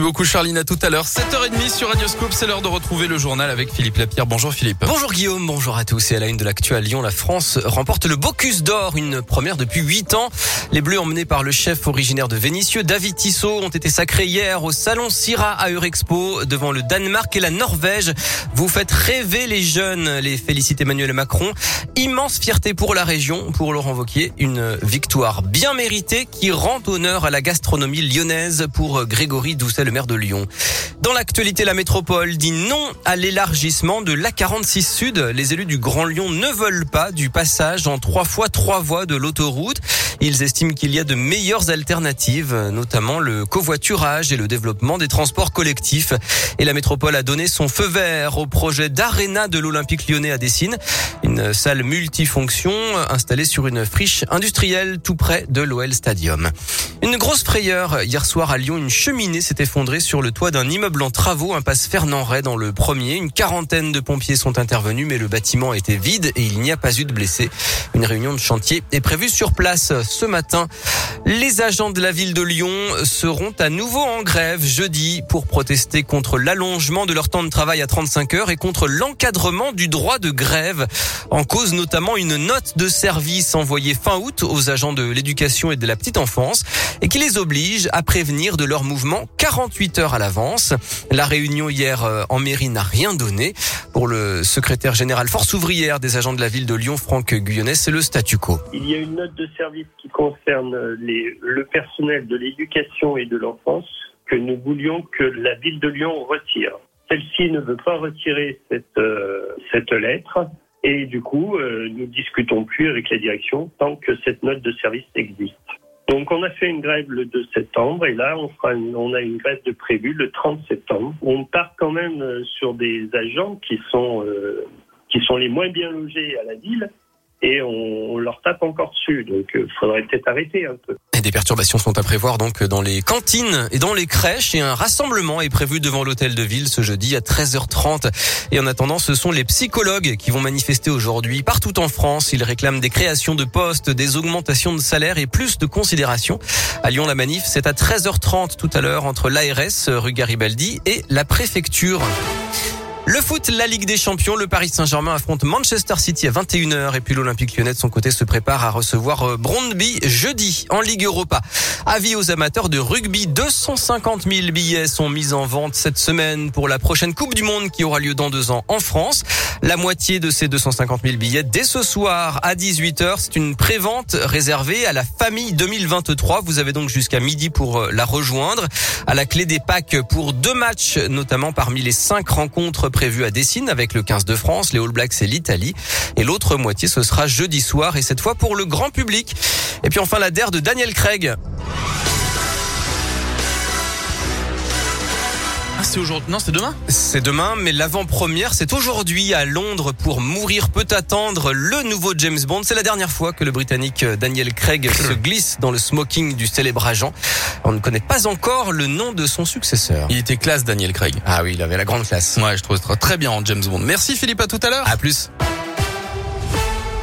Merci beaucoup Charline, à tout à l'heure. 7h30 sur Radioscope, c'est l'heure de retrouver le journal avec Philippe Lapierre. Bonjour Philippe. Bonjour Guillaume, bonjour à tous. Et à la une de l'actu à Lyon, la France remporte le Bocuse d'Or, une première depuis 8 ans. Les Bleus emmenés par le chef originaire de Vénissieux, David Tissot, ont été sacrés hier au Salon Syrah à Eurexpo devant le Danemark et la Norvège. Vous faites rêver les jeunes, les félicite Emmanuel Macron. Immense fierté pour la région, pour Laurent Vauquier, une victoire bien méritée qui rend honneur à la gastronomie lyonnaise pour Grégory Doucet, le maire de Lyon. Dans l'actualité, la métropole dit non à l'élargissement de l'A46 Sud. Les élus du Grand Lyon ne veulent pas du passage en trois fois trois voies de l'autoroute. Ils estiment qu'il y a de meilleures alternatives, notamment le covoiturage et le développement des transports collectifs. Et la métropole a donné son feu vert au projet d'Arena de l'Olympique lyonnais à Dessine, une salle multifonction installée sur une friche industrielle tout près de l'OL Stadium. Une grosse frayeur hier soir à Lyon, une cheminée s'est effondrée sur le toit d'un immeuble en travaux, impasse Fernand Ray dans le premier. Une quarantaine de pompiers sont intervenus, mais le bâtiment était vide et il n'y a pas eu de blessés. Une réunion de chantier est prévue sur place ce matin. Les agents de la ville de Lyon seront à nouveau en grève jeudi pour protester contre l'allongement de leur temps de travail à 35 heures et contre l'encadrement du droit de grève. En cause notamment une note de service envoyée fin août aux agents de l'éducation et de la petite enfance et qui les oblige à prévenir de leur mouvement 48 heures à l'avance. La réunion hier euh, en mairie n'a rien donné. Pour le secrétaire général force ouvrière des agents de la ville de Lyon, Franck Guyonnet, c'est le statu quo. Il y a une note de service qui concerne les, le personnel de l'éducation et de l'enfance que nous voulions que la ville de Lyon retire. Celle-ci ne veut pas retirer cette, euh, lettre et du coup, euh, nous discutons plus avec la direction tant que cette note de service existe. Donc on a fait une grève le 2 septembre et là on, a une grève de prévu le 30 septembre. On part quand même euh, sur des agents qui sont euh, qui sont les moins bien logés à la ville et on, on leur tape encore dessus. Donc il faudrait peut-être arrêter un peu. Et des perturbations sont à prévoir donc dans les cantines et dans les crèches et un rassemblement est prévu devant l'hôtel de ville ce jeudi à 13h30. Et en attendant, ce sont les psychologues qui vont manifester aujourd'hui partout en France. Ils réclament des créations de postes, des augmentations de salaire et plus de considération. À Lyon, la manif, c'est à 13h30 tout à l'heure entre l'ARS rue Garibaldi et la préfecture. Le foot, la Ligue des Champions, le Paris Saint-Germain affronte Manchester City à 21h et puis l'Olympique Lyonnais de son côté se prépare à recevoir euh, Brondby jeudi en Ligue Europa. Avis aux amateurs de rugby, 250 000 billets sont mis en vente cette semaine pour la prochaine Coupe du Monde qui aura lieu dans deux ans en France. La moitié de ces 250 000 billets dès ce soir à 18h. C'est une prévente réservée à la famille 2023. Vous avez donc jusqu'à midi pour euh, la rejoindre. À la clé des packs pour deux matchs, notamment parmi les cinq rencontres prévues à Dessine avec le 15 de France, les All Blacks et l'Italie. Et l'autre moitié, ce sera jeudi soir et cette fois pour le grand public. Et puis enfin la DER de Daniel Craig. Ah, c'est aujourd'hui. Non, c'est demain. C'est demain, mais l'avant-première, c'est aujourd'hui à Londres pour Mourir peut attendre le nouveau James Bond. C'est la dernière fois que le Britannique Daniel Craig se glisse dans le smoking du célèbre agent. On ne connaît pas encore le nom de son successeur. Il était classe, Daniel Craig. Ah oui, il avait la grande classe. Ouais, je trouve ça très bien en James Bond. Merci Philippe, à tout à l'heure. À plus.